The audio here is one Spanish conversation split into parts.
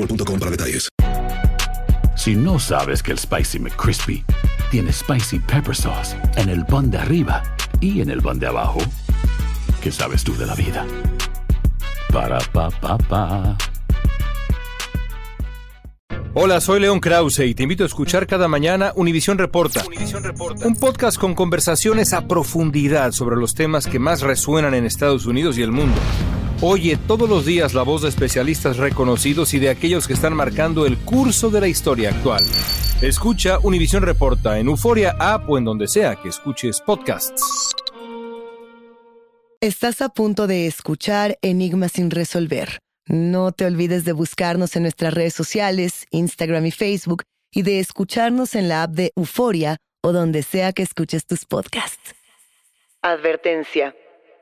boostmobile.com para detalles. Si no sabes que el Spicy McCrispy tiene Spicy Pepper Sauce en el pan de arriba y en el pan de abajo, ¿qué sabes tú de la vida? Para, pa, pa, pa. Hola, soy León Krause y te invito a escuchar cada mañana Univisión Reporta. Un podcast con conversaciones a profundidad sobre los temas que más resuenan en Estados Unidos y el mundo. Oye todos los días la voz de especialistas reconocidos y de aquellos que están marcando el curso de la historia actual. Escucha Univisión Reporta en Euforia App o en donde sea que escuches podcasts. Estás a punto de escuchar Enigmas sin resolver. No te olvides de buscarnos en nuestras redes sociales, Instagram y Facebook, y de escucharnos en la app de Euforia o donde sea que escuches tus podcasts. Advertencia.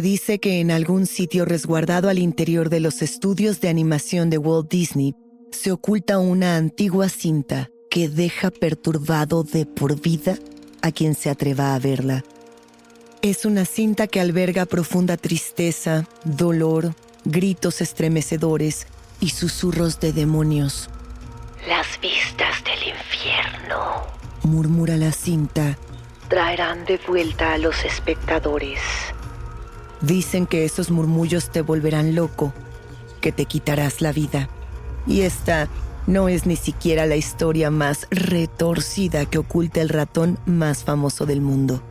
Se dice que en algún sitio resguardado al interior de los estudios de animación de Walt Disney se oculta una antigua cinta que deja perturbado de por vida a quien se atreva a verla. Es una cinta que alberga profunda tristeza, dolor, gritos estremecedores y susurros de demonios. Las vistas del infierno Murmura la cinta. traerán de vuelta a los espectadores. Dicen que esos murmullos te volverán loco, que te quitarás la vida. Y esta no es ni siquiera la historia más retorcida que oculta el ratón más famoso del mundo.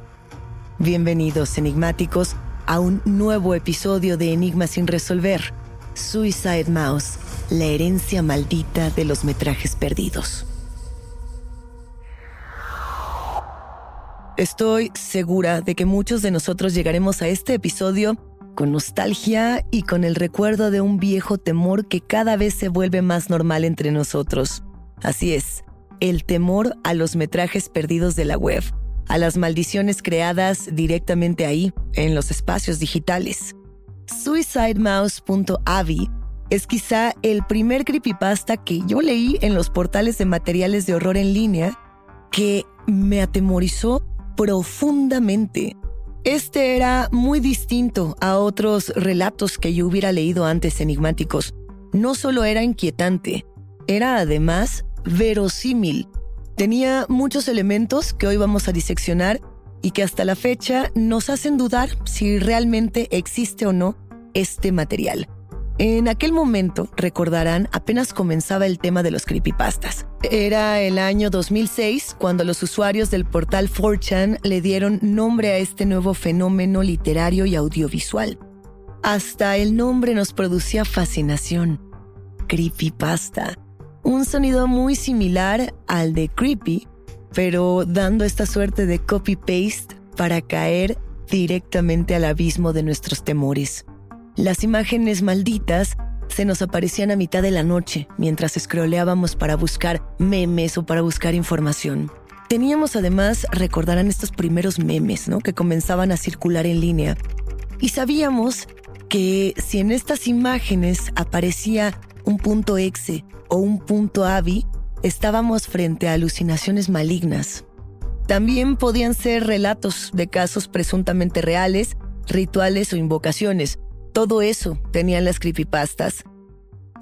Bienvenidos, enigmáticos, a un nuevo episodio de Enigmas sin resolver. Suicide Mouse, la herencia maldita de los metrajes perdidos. Estoy segura de que muchos de nosotros llegaremos a este episodio con nostalgia y con el recuerdo de un viejo temor que cada vez se vuelve más normal entre nosotros. Así es, el temor a los metrajes perdidos de la web, a las maldiciones creadas directamente ahí, en los espacios digitales. SuicideMouse.avi es quizá el primer creepypasta que yo leí en los portales de materiales de horror en línea que me atemorizó profundamente. Este era muy distinto a otros relatos que yo hubiera leído antes enigmáticos. No solo era inquietante, era además verosímil. Tenía muchos elementos que hoy vamos a diseccionar y que hasta la fecha nos hacen dudar si realmente existe o no este material. En aquel momento, recordarán, apenas comenzaba el tema de los creepypastas. Era el año 2006 cuando los usuarios del portal 4chan le dieron nombre a este nuevo fenómeno literario y audiovisual. Hasta el nombre nos producía fascinación. Creepypasta. Un sonido muy similar al de creepy, pero dando esta suerte de copy-paste para caer directamente al abismo de nuestros temores. Las imágenes malditas se nos aparecían a mitad de la noche mientras scrolleábamos para buscar memes o para buscar información. Teníamos además, recordarán estos primeros memes, ¿no? Que comenzaban a circular en línea. Y sabíamos que si en estas imágenes aparecía un punto exe o un punto avi, estábamos frente a alucinaciones malignas. También podían ser relatos de casos presuntamente reales, rituales o invocaciones. Todo eso tenían las creepypastas.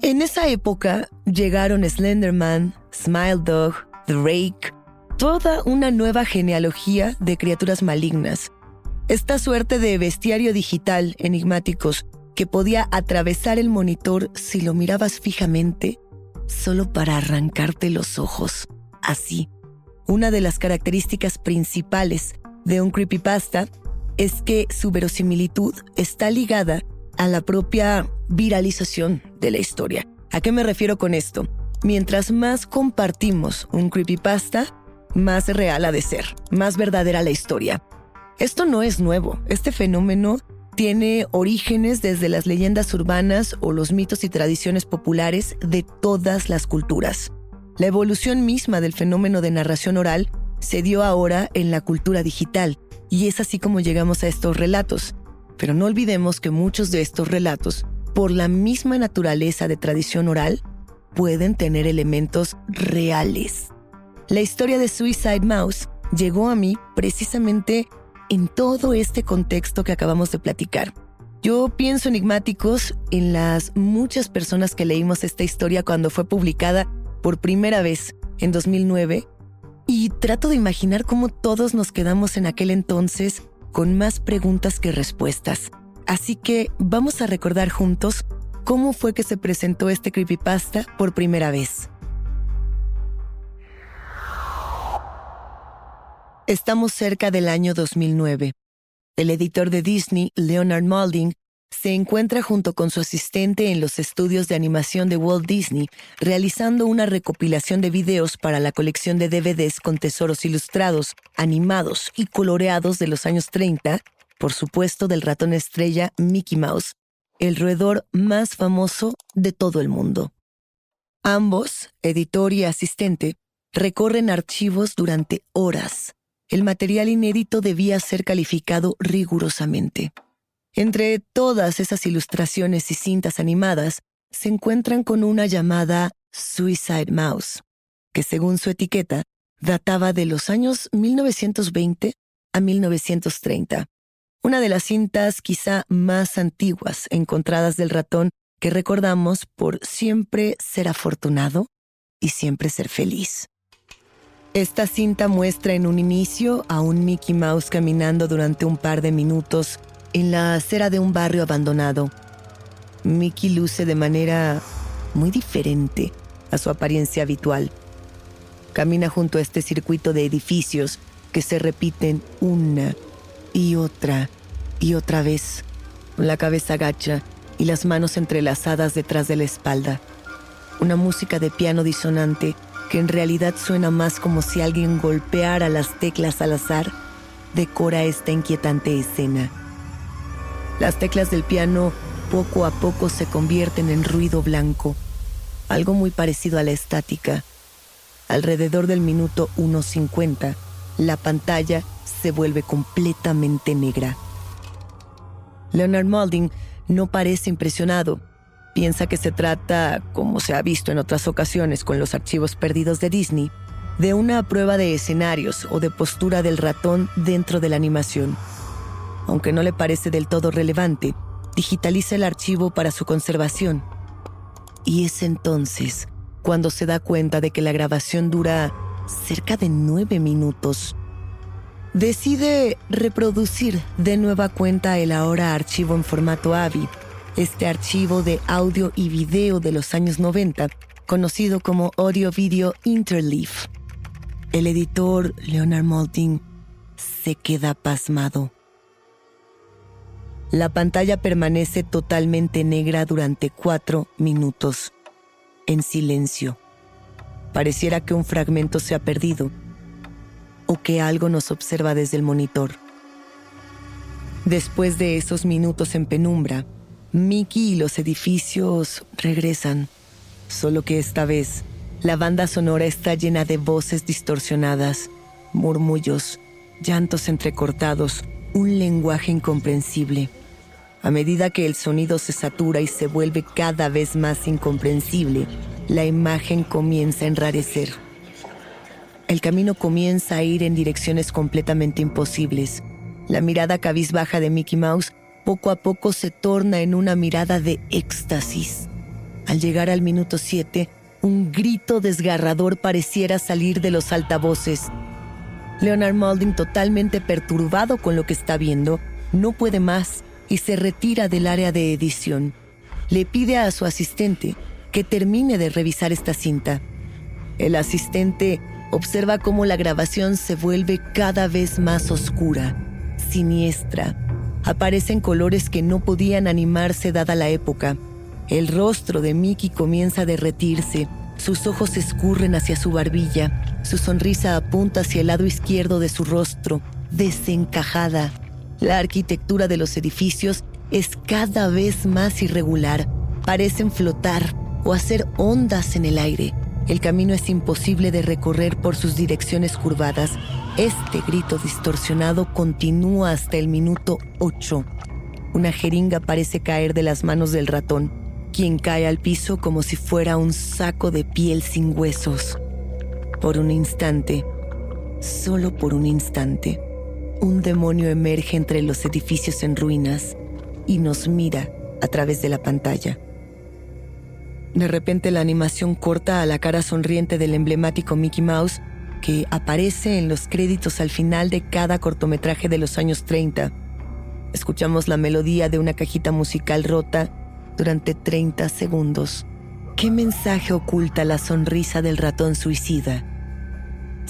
En esa época llegaron Slenderman, Smile Dog, The Rake, toda una nueva genealogía de criaturas malignas. Esta suerte de bestiario digital enigmáticos que podía atravesar el monitor si lo mirabas fijamente, solo para arrancarte los ojos. Así. Una de las características principales de un creepypasta es que su verosimilitud está ligada a la propia viralización de la historia. ¿A qué me refiero con esto? Mientras más compartimos un creepypasta, más real ha de ser, más verdadera la historia. Esto no es nuevo, este fenómeno tiene orígenes desde las leyendas urbanas o los mitos y tradiciones populares de todas las culturas. La evolución misma del fenómeno de narración oral se dio ahora en la cultura digital, y es así como llegamos a estos relatos. Pero no olvidemos que muchos de estos relatos, por la misma naturaleza de tradición oral, pueden tener elementos reales. La historia de Suicide Mouse llegó a mí precisamente en todo este contexto que acabamos de platicar. Yo pienso enigmáticos en las muchas personas que leímos esta historia cuando fue publicada por primera vez en 2009 y trato de imaginar cómo todos nos quedamos en aquel entonces con más preguntas que respuestas. Así que vamos a recordar juntos cómo fue que se presentó este creepypasta por primera vez. Estamos cerca del año 2009. El editor de Disney, Leonard Malding, se encuentra junto con su asistente en los estudios de animación de Walt Disney, realizando una recopilación de videos para la colección de DVDs con tesoros ilustrados, animados y coloreados de los años 30, por supuesto del ratón estrella Mickey Mouse, el roedor más famoso de todo el mundo. Ambos, editor y asistente, recorren archivos durante horas. El material inédito debía ser calificado rigurosamente. Entre todas esas ilustraciones y cintas animadas, se encuentran con una llamada Suicide Mouse, que según su etiqueta, databa de los años 1920 a 1930. Una de las cintas quizá más antiguas encontradas del ratón que recordamos por siempre ser afortunado y siempre ser feliz. Esta cinta muestra en un inicio a un Mickey Mouse caminando durante un par de minutos en la acera de un barrio abandonado. Mickey luce de manera muy diferente a su apariencia habitual. Camina junto a este circuito de edificios que se repiten una y otra y otra vez, con la cabeza gacha y las manos entrelazadas detrás de la espalda. Una música de piano disonante que en realidad suena más como si alguien golpeara las teclas al azar, decora esta inquietante escena. Las teclas del piano poco a poco se convierten en ruido blanco, algo muy parecido a la estática. Alrededor del minuto 1.50, la pantalla se vuelve completamente negra. Leonard Malding no parece impresionado. Piensa que se trata, como se ha visto en otras ocasiones con los archivos perdidos de Disney, de una prueba de escenarios o de postura del ratón dentro de la animación aunque no le parece del todo relevante, digitaliza el archivo para su conservación. Y es entonces cuando se da cuenta de que la grabación dura cerca de nueve minutos. Decide reproducir de nueva cuenta el ahora archivo en formato AVI, este archivo de audio y video de los años 90, conocido como Audio Video Interleaf. El editor Leonard Maltin se queda pasmado. La pantalla permanece totalmente negra durante cuatro minutos, en silencio. Pareciera que un fragmento se ha perdido o que algo nos observa desde el monitor. Después de esos minutos en penumbra, Mickey y los edificios regresan, solo que esta vez la banda sonora está llena de voces distorsionadas, murmullos, llantos entrecortados, un lenguaje incomprensible. A medida que el sonido se satura y se vuelve cada vez más incomprensible, la imagen comienza a enrarecer. El camino comienza a ir en direcciones completamente imposibles. La mirada cabizbaja de Mickey Mouse poco a poco se torna en una mirada de éxtasis. Al llegar al minuto 7, un grito desgarrador pareciera salir de los altavoces. Leonard Malding, totalmente perturbado con lo que está viendo, no puede más y se retira del área de edición. Le pide a su asistente que termine de revisar esta cinta. El asistente observa cómo la grabación se vuelve cada vez más oscura, siniestra, aparecen colores que no podían animarse dada la época. El rostro de Mickey comienza a derretirse, sus ojos escurren hacia su barbilla, su sonrisa apunta hacia el lado izquierdo de su rostro, desencajada. La arquitectura de los edificios es cada vez más irregular, parecen flotar o hacer ondas en el aire. El camino es imposible de recorrer por sus direcciones curvadas. Este grito distorsionado continúa hasta el minuto 8. Una jeringa parece caer de las manos del ratón, quien cae al piso como si fuera un saco de piel sin huesos. Por un instante, solo por un instante, un demonio emerge entre los edificios en ruinas y nos mira a través de la pantalla. De repente la animación corta a la cara sonriente del emblemático Mickey Mouse que aparece en los créditos al final de cada cortometraje de los años 30. Escuchamos la melodía de una cajita musical rota durante 30 segundos. ¿Qué mensaje oculta la sonrisa del ratón suicida?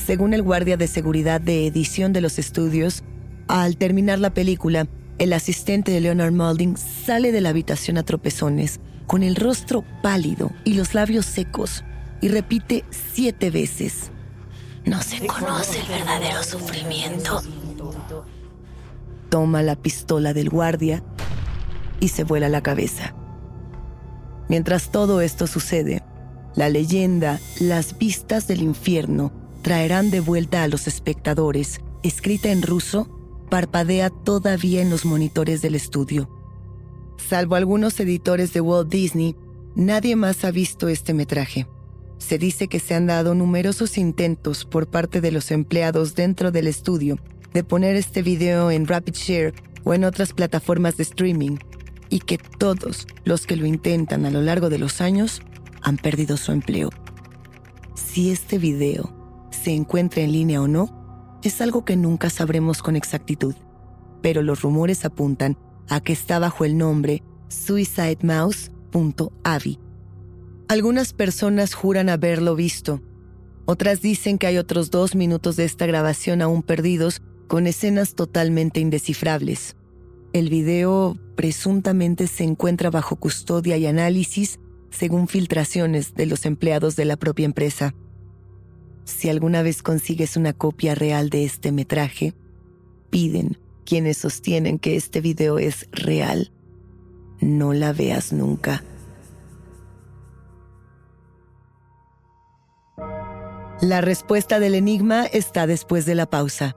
Según el guardia de seguridad de edición de los estudios, al terminar la película, el asistente de Leonard Malding sale de la habitación a tropezones con el rostro pálido y los labios secos, y repite siete veces. No se conoce el verdadero sufrimiento. Toma la pistola del guardia y se vuela la cabeza. Mientras todo esto sucede, la leyenda Las vistas del infierno traerán de vuelta a los espectadores, escrita en ruso, parpadea todavía en los monitores del estudio. Salvo algunos editores de Walt Disney, nadie más ha visto este metraje. Se dice que se han dado numerosos intentos por parte de los empleados dentro del estudio de poner este video en RapidShare o en otras plataformas de streaming y que todos los que lo intentan a lo largo de los años han perdido su empleo. Si este video se encuentra en línea o no, es algo que nunca sabremos con exactitud, pero los rumores apuntan a que está bajo el nombre suicidemouse.avi. Algunas personas juran haberlo visto. Otras dicen que hay otros dos minutos de esta grabación aún perdidos con escenas totalmente indescifrables. El video presuntamente se encuentra bajo custodia y análisis según filtraciones de los empleados de la propia empresa. Si alguna vez consigues una copia real de este metraje, piden quienes sostienen que este video es real, no la veas nunca. La respuesta del enigma está después de la pausa.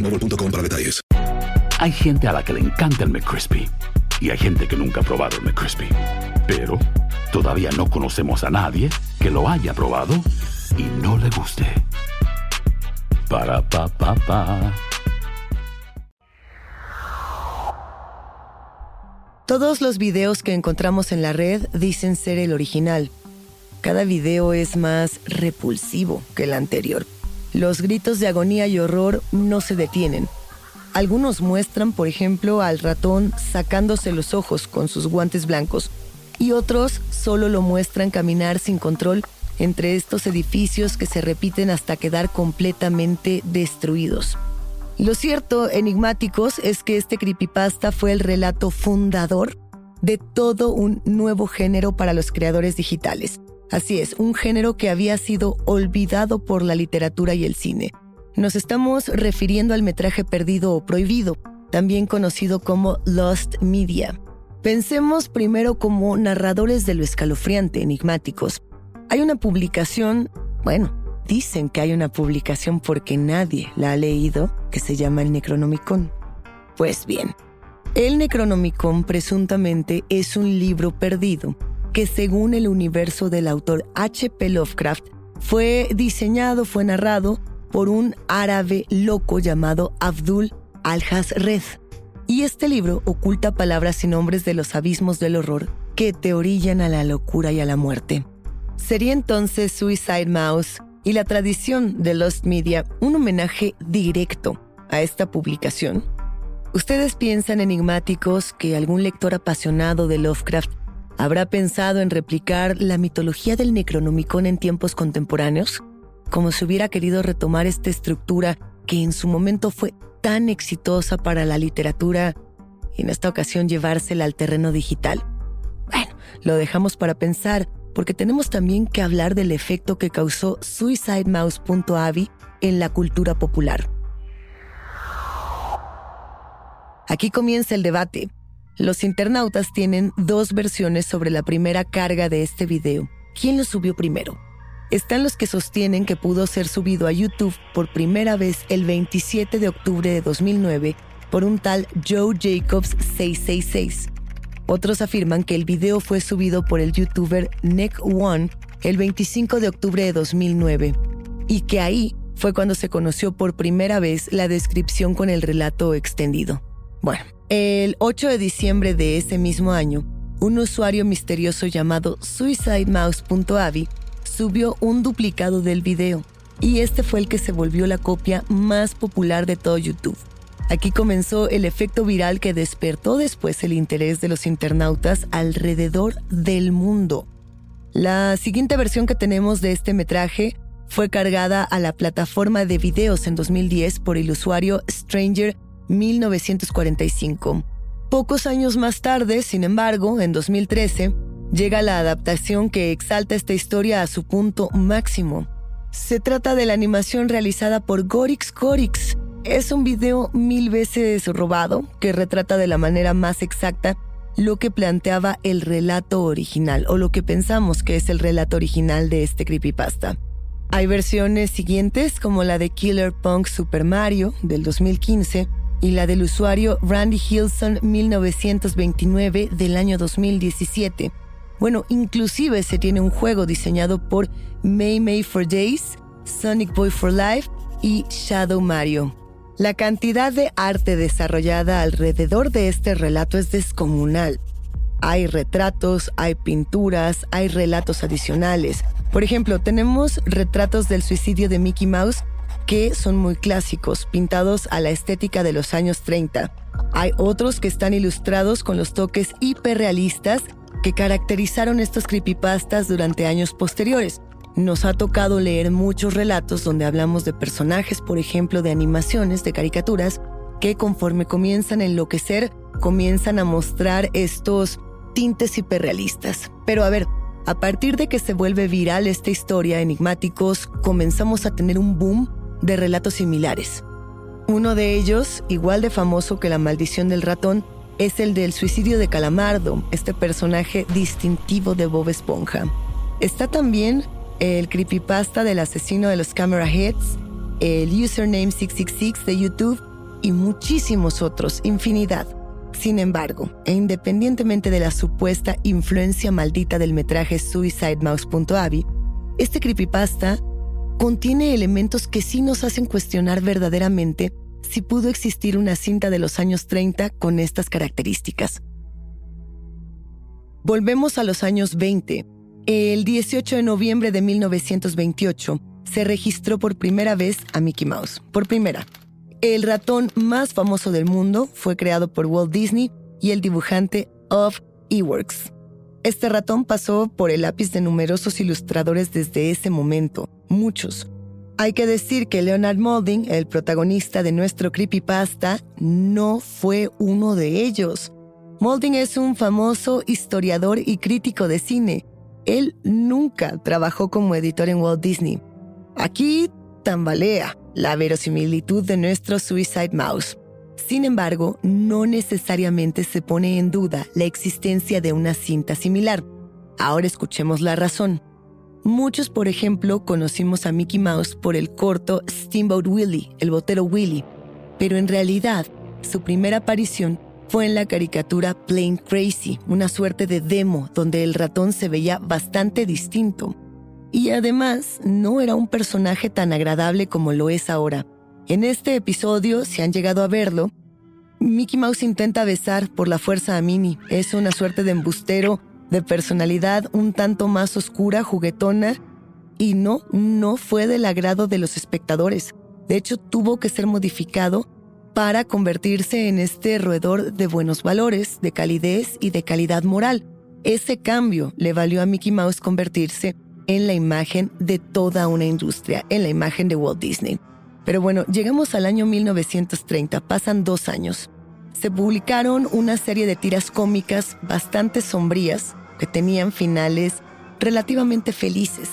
para detalles. Hay gente a la que le encanta el McCrispy y hay gente que nunca ha probado el McCrispy. Pero todavía no conocemos a nadie que lo haya probado y no le guste. Para pa pa pa. Todos los videos que encontramos en la red dicen ser el original. Cada video es más repulsivo que el anterior. Los gritos de agonía y horror no se detienen. Algunos muestran, por ejemplo, al ratón sacándose los ojos con sus guantes blancos y otros solo lo muestran caminar sin control entre estos edificios que se repiten hasta quedar completamente destruidos. Lo cierto, enigmáticos, es que este creepypasta fue el relato fundador de todo un nuevo género para los creadores digitales. Así es, un género que había sido olvidado por la literatura y el cine. Nos estamos refiriendo al metraje perdido o prohibido, también conocido como Lost Media. Pensemos primero como narradores de lo escalofriante, enigmáticos. Hay una publicación, bueno, dicen que hay una publicación porque nadie la ha leído, que se llama el Necronomicon. Pues bien, el Necronomicon presuntamente es un libro perdido que según el universo del autor H.P. Lovecraft, fue diseñado, fue narrado por un árabe loco llamado Abdul al-Hazred. Y este libro oculta palabras y nombres de los abismos del horror que te orillan a la locura y a la muerte. Sería entonces Suicide Mouse y la tradición de Lost Media un homenaje directo a esta publicación. ¿Ustedes piensan enigmáticos que algún lector apasionado de Lovecraft ¿Habrá pensado en replicar la mitología del Necronomicon en tiempos contemporáneos? Como si hubiera querido retomar esta estructura que en su momento fue tan exitosa para la literatura y en esta ocasión llevársela al terreno digital. Bueno, lo dejamos para pensar porque tenemos también que hablar del efecto que causó SuicideMouse.avi en la cultura popular. Aquí comienza el debate. Los internautas tienen dos versiones sobre la primera carga de este video. ¿Quién lo subió primero? Están los que sostienen que pudo ser subido a YouTube por primera vez el 27 de octubre de 2009 por un tal Joe Jacobs 666. Otros afirman que el video fue subido por el youtuber Nick One el 25 de octubre de 2009 y que ahí fue cuando se conoció por primera vez la descripción con el relato extendido. Bueno, el 8 de diciembre de ese mismo año, un usuario misterioso llamado suicidemouse.avi subió un duplicado del video y este fue el que se volvió la copia más popular de todo YouTube. Aquí comenzó el efecto viral que despertó después el interés de los internautas alrededor del mundo. La siguiente versión que tenemos de este metraje fue cargada a la plataforma de videos en 2010 por el usuario Stranger 1945. Pocos años más tarde, sin embargo, en 2013, llega la adaptación que exalta esta historia a su punto máximo. Se trata de la animación realizada por Gorix Gorix. Es un video mil veces robado que retrata de la manera más exacta lo que planteaba el relato original o lo que pensamos que es el relato original de este creepypasta. Hay versiones siguientes como la de Killer Punk Super Mario del 2015 y la del usuario Randy Hilson 1929 del año 2017. Bueno, inclusive se tiene un juego diseñado por May May for Days, Sonic Boy for Life y Shadow Mario. La cantidad de arte desarrollada alrededor de este relato es descomunal. Hay retratos, hay pinturas, hay relatos adicionales. Por ejemplo, tenemos retratos del suicidio de Mickey Mouse que son muy clásicos, pintados a la estética de los años 30. Hay otros que están ilustrados con los toques hiperrealistas que caracterizaron estos creepypastas durante años posteriores. nos ha tocado leer muchos relatos donde hablamos de personajes, por ejemplo, de animaciones, de caricaturas, que conforme comienzan a enloquecer, comienzan a mostrar estos tintes hiperrealistas. Pero a ver, a partir de que se vuelve viral esta historia, Enigmáticos, comenzamos a tener un boom de relatos similares. Uno de ellos, igual de famoso que La maldición del ratón, es el del suicidio de Calamardo, este personaje distintivo de Bob Esponja. Está también el creepypasta del asesino de los camera hits, el username 666 de YouTube y muchísimos otros, infinidad. Sin embargo, e independientemente de la supuesta influencia maldita del metraje SuicideMouse.avi, este creepypasta contiene elementos que sí nos hacen cuestionar verdaderamente si pudo existir una cinta de los años 30 con estas características. Volvemos a los años 20. El 18 de noviembre de 1928 se registró por primera vez a Mickey Mouse. Por primera. El ratón más famoso del mundo fue creado por Walt Disney y el dibujante of Eworks. Este ratón pasó por el lápiz de numerosos ilustradores desde ese momento, muchos. Hay que decir que Leonard Molding, el protagonista de nuestro creepypasta, no fue uno de ellos. Molding es un famoso historiador y crítico de cine. Él nunca trabajó como editor en Walt Disney. Aquí tambalea la verosimilitud de nuestro Suicide Mouse. Sin embargo, no necesariamente se pone en duda la existencia de una cinta similar. Ahora escuchemos la razón. Muchos, por ejemplo, conocimos a Mickey Mouse por el corto Steamboat Willie, el botero Willie, pero en realidad su primera aparición fue en la caricatura Plain Crazy, una suerte de demo donde el ratón se veía bastante distinto. Y además, no era un personaje tan agradable como lo es ahora. En este episodio, si han llegado a verlo, Mickey Mouse intenta besar por la fuerza a Minnie. Es una suerte de embustero, de personalidad un tanto más oscura, juguetona, y no, no fue del agrado de los espectadores. De hecho, tuvo que ser modificado para convertirse en este roedor de buenos valores, de calidez y de calidad moral. Ese cambio le valió a Mickey Mouse convertirse en la imagen de toda una industria, en la imagen de Walt Disney. Pero bueno, llegamos al año 1930, pasan dos años. Se publicaron una serie de tiras cómicas bastante sombrías que tenían finales relativamente felices.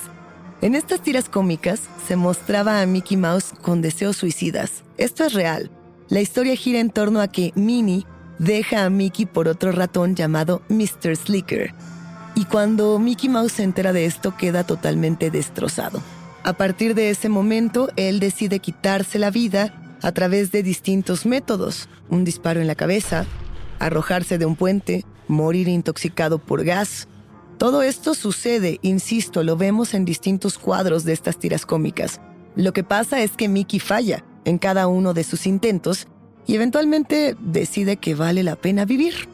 En estas tiras cómicas se mostraba a Mickey Mouse con deseos suicidas. Esto es real. La historia gira en torno a que Minnie deja a Mickey por otro ratón llamado Mr. Slicker, y cuando Mickey Mouse se entera de esto queda totalmente destrozado. A partir de ese momento, él decide quitarse la vida a través de distintos métodos. Un disparo en la cabeza, arrojarse de un puente, morir intoxicado por gas. Todo esto sucede, insisto, lo vemos en distintos cuadros de estas tiras cómicas. Lo que pasa es que Mickey falla en cada uno de sus intentos y eventualmente decide que vale la pena vivir.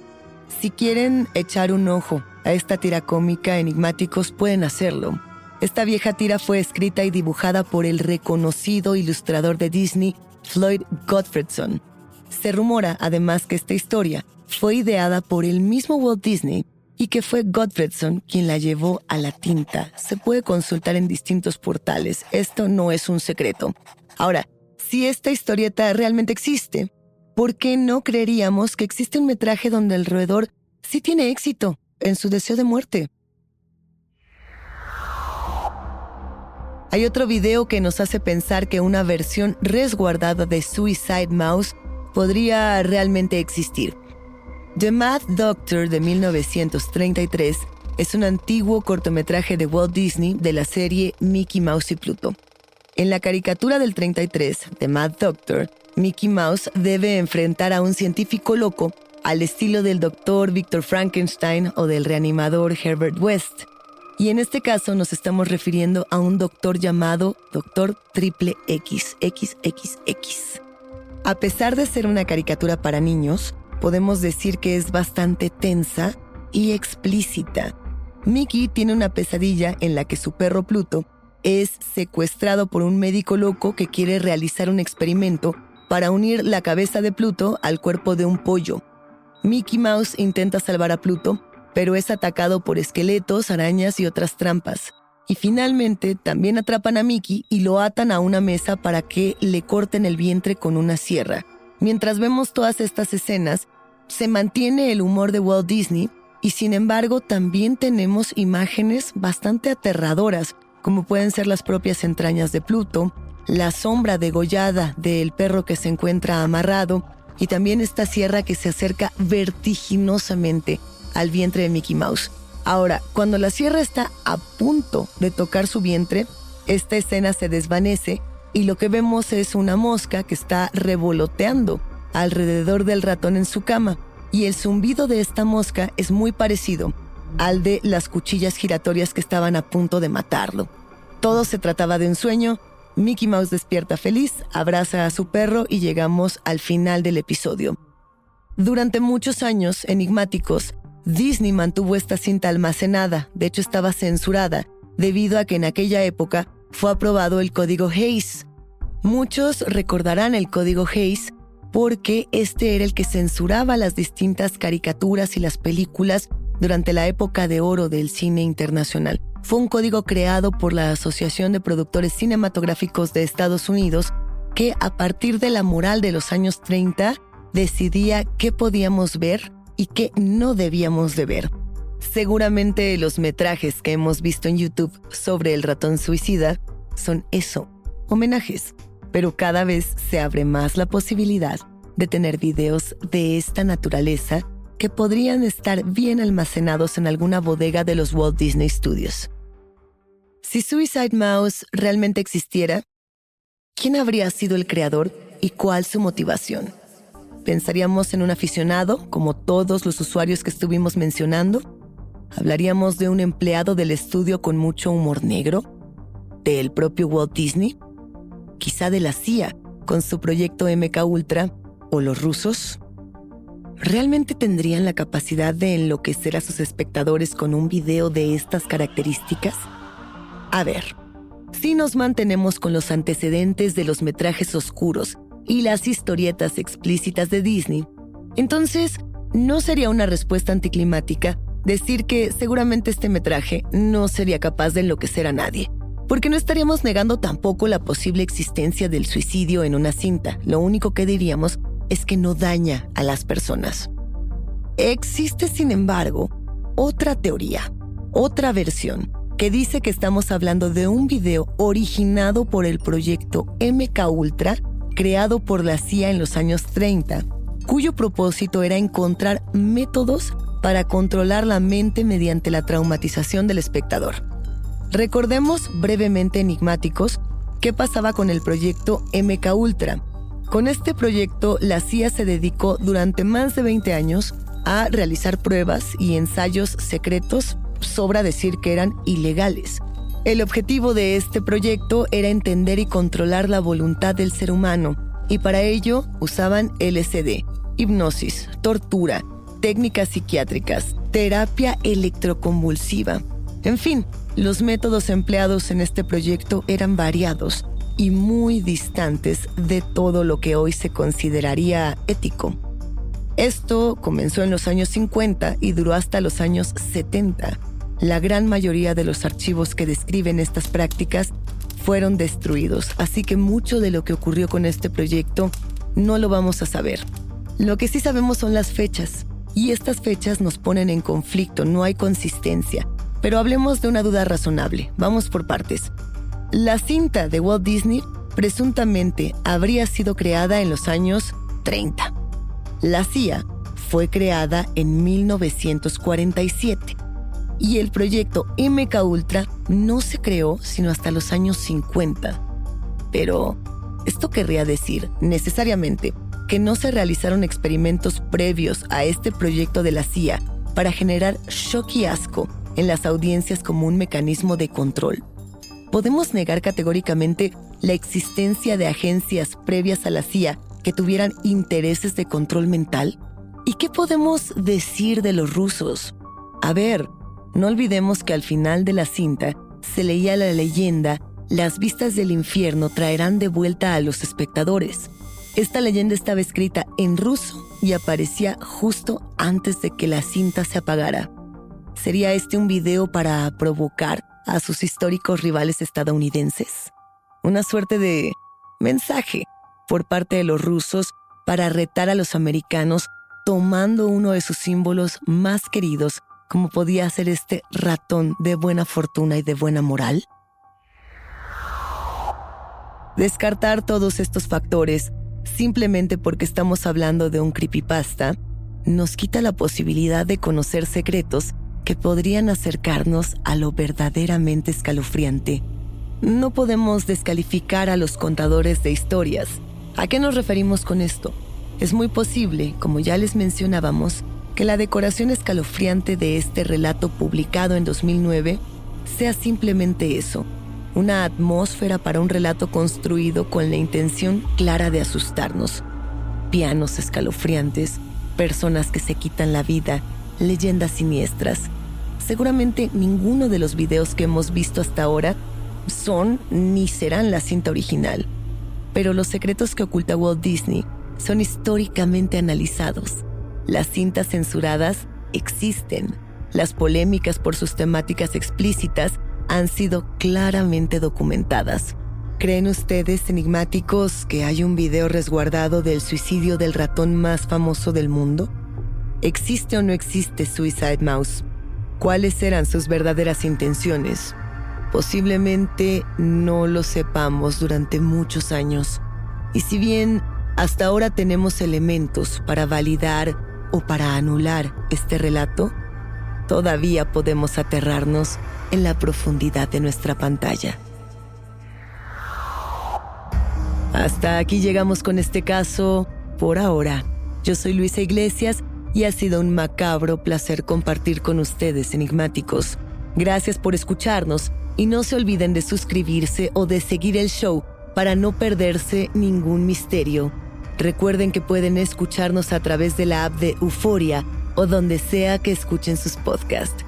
Si quieren echar un ojo a esta tira cómica enigmáticos pueden hacerlo. Esta vieja tira fue escrita y dibujada por el reconocido ilustrador de Disney, Floyd Gottfredson. Se rumora además que esta historia fue ideada por el mismo Walt Disney y que fue Gottfredson quien la llevó a la tinta. Se puede consultar en distintos portales, esto no es un secreto. Ahora, si esta historieta realmente existe, ¿por qué no creeríamos que existe un metraje donde el roedor sí tiene éxito? en su deseo de muerte. Hay otro video que nos hace pensar que una versión resguardada de Suicide Mouse podría realmente existir. The Mad Doctor de 1933 es un antiguo cortometraje de Walt Disney de la serie Mickey Mouse y Pluto. En la caricatura del 33, The Mad Doctor, Mickey Mouse debe enfrentar a un científico loco al estilo del doctor Victor Frankenstein o del reanimador Herbert West. Y en este caso nos estamos refiriendo a un doctor llamado Doctor Triple X, XXX. A pesar de ser una caricatura para niños, podemos decir que es bastante tensa y explícita. Mickey tiene una pesadilla en la que su perro Pluto es secuestrado por un médico loco que quiere realizar un experimento para unir la cabeza de Pluto al cuerpo de un pollo Mickey Mouse intenta salvar a Pluto, pero es atacado por esqueletos, arañas y otras trampas. Y finalmente también atrapan a Mickey y lo atan a una mesa para que le corten el vientre con una sierra. Mientras vemos todas estas escenas, se mantiene el humor de Walt Disney y sin embargo también tenemos imágenes bastante aterradoras, como pueden ser las propias entrañas de Pluto, la sombra degollada del perro que se encuentra amarrado y también esta sierra que se acerca vertiginosamente al vientre de Mickey Mouse. Ahora, cuando la sierra está a punto de tocar su vientre, esta escena se desvanece y lo que vemos es una mosca que está revoloteando alrededor del ratón en su cama. Y el zumbido de esta mosca es muy parecido al de las cuchillas giratorias que estaban a punto de matarlo. Todo se trataba de un sueño. Mickey Mouse despierta feliz, abraza a su perro y llegamos al final del episodio. Durante muchos años enigmáticos, Disney mantuvo esta cinta almacenada, de hecho estaba censurada, debido a que en aquella época fue aprobado el código Hayes. Muchos recordarán el código Hayes porque este era el que censuraba las distintas caricaturas y las películas durante la época de oro del cine internacional. Fue un código creado por la Asociación de Productores Cinematográficos de Estados Unidos que a partir de la moral de los años 30 decidía qué podíamos ver y qué no debíamos de ver. Seguramente los metrajes que hemos visto en YouTube sobre el ratón suicida son eso, homenajes, pero cada vez se abre más la posibilidad de tener videos de esta naturaleza que podrían estar bien almacenados en alguna bodega de los Walt Disney Studios. Si Suicide Mouse realmente existiera, ¿quién habría sido el creador y cuál su motivación? ¿Pensaríamos en un aficionado, como todos los usuarios que estuvimos mencionando? ¿Hablaríamos de un empleado del estudio con mucho humor negro? ¿Del propio Walt Disney? ¿Quizá de la CIA, con su proyecto MK Ultra? ¿O los rusos? ¿Realmente tendrían la capacidad de enloquecer a sus espectadores con un video de estas características? A ver, si nos mantenemos con los antecedentes de los metrajes oscuros y las historietas explícitas de Disney, entonces no sería una respuesta anticlimática decir que seguramente este metraje no sería capaz de enloquecer a nadie, porque no estaríamos negando tampoco la posible existencia del suicidio en una cinta, lo único que diríamos es que no daña a las personas. Existe, sin embargo, otra teoría, otra versión, que dice que estamos hablando de un video originado por el proyecto MK Ultra creado por la CIA en los años 30, cuyo propósito era encontrar métodos para controlar la mente mediante la traumatización del espectador. Recordemos brevemente enigmáticos qué pasaba con el proyecto MK Ultra. Con este proyecto, la CIA se dedicó durante más de 20 años a realizar pruebas y ensayos secretos, sobra decir que eran ilegales, el objetivo de este proyecto era entender y controlar la voluntad del ser humano, y para ello usaban LSD, hipnosis, tortura, técnicas psiquiátricas, terapia electroconvulsiva. En fin, los métodos empleados en este proyecto eran variados y muy distantes de todo lo que hoy se consideraría ético. Esto comenzó en los años 50 y duró hasta los años 70 la gran mayoría de los archivos que describen estas prácticas fueron destruidos, así que mucho de lo que ocurrió con este proyecto no lo vamos a saber. Lo que sí sabemos son las fechas, y estas fechas nos ponen en conflicto, no hay consistencia. Pero hablemos de una duda razonable, vamos por partes. La cinta de Walt Disney presuntamente habría sido creada en los años 30. La CIA fue creada en 1947 y el proyecto MK Ultra no se creó sino hasta los años 50. Pero, ¿esto querría decir necesariamente que no se realizaron experimentos previos a este proyecto de la CIA para generar shock y asco en las audiencias como un mecanismo de control? ¿Podemos negar categóricamente la existencia de agencias previas a la CIA que tuvieran intereses de control mental? ¿Y qué podemos decir de los rusos? A ver, no olvidemos que al final de la cinta se leía la leyenda, las vistas del infierno traerán de vuelta a los espectadores. Esta leyenda estaba escrita en ruso y aparecía justo antes de que la cinta se apagara. ¿Sería este un video para provocar a sus históricos rivales estadounidenses. Una suerte de mensaje por parte de los rusos para retar a los americanos tomando uno de sus símbolos más queridos, como podía ser este ratón de buena fortuna y de buena moral. Descartar todos estos factores simplemente porque estamos hablando de un creepypasta nos quita la posibilidad de conocer secretos que podrían acercarnos a lo verdaderamente escalofriante. No podemos descalificar a los contadores de historias. ¿A qué nos referimos con esto? Es muy posible, como ya les mencionábamos, que la decoración escalofriante de este relato publicado en 2009 sea simplemente eso, una atmósfera para un relato construido con la intención clara de asustarnos. Pianos escalofriantes, personas que se quitan la vida, leyendas siniestras. Seguramente ninguno de los videos que hemos visto hasta ahora son ni serán la cinta original, pero los secretos que oculta Walt Disney son históricamente analizados. Las cintas censuradas existen. Las polémicas por sus temáticas explícitas han sido claramente documentadas. ¿Creen ustedes, enigmáticos, que hay un video resguardado del suicidio del ratón más famoso del mundo? ¿Existe o no existe Suicide Mouse? ¿Cuáles eran sus verdaderas intenciones? Posiblemente no lo sepamos durante muchos años. Y si bien hasta ahora tenemos elementos para validar o para anular este relato, todavía podemos aterrarnos en la profundidad de nuestra pantalla. Hasta aquí llegamos con este caso por ahora. Yo soy Luisa Iglesias y ha sido un macabro placer compartir con ustedes, enigmáticos. Gracias por escucharnos y no se olviden de suscribirse o de seguir el show para no perderse ningún misterio. Recuerden que pueden escucharnos a través de la app de Euforia o donde sea que escuchen sus podcasts.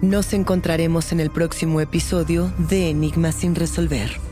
Nos encontraremos en el próximo episodio de Enigmas sin resolver.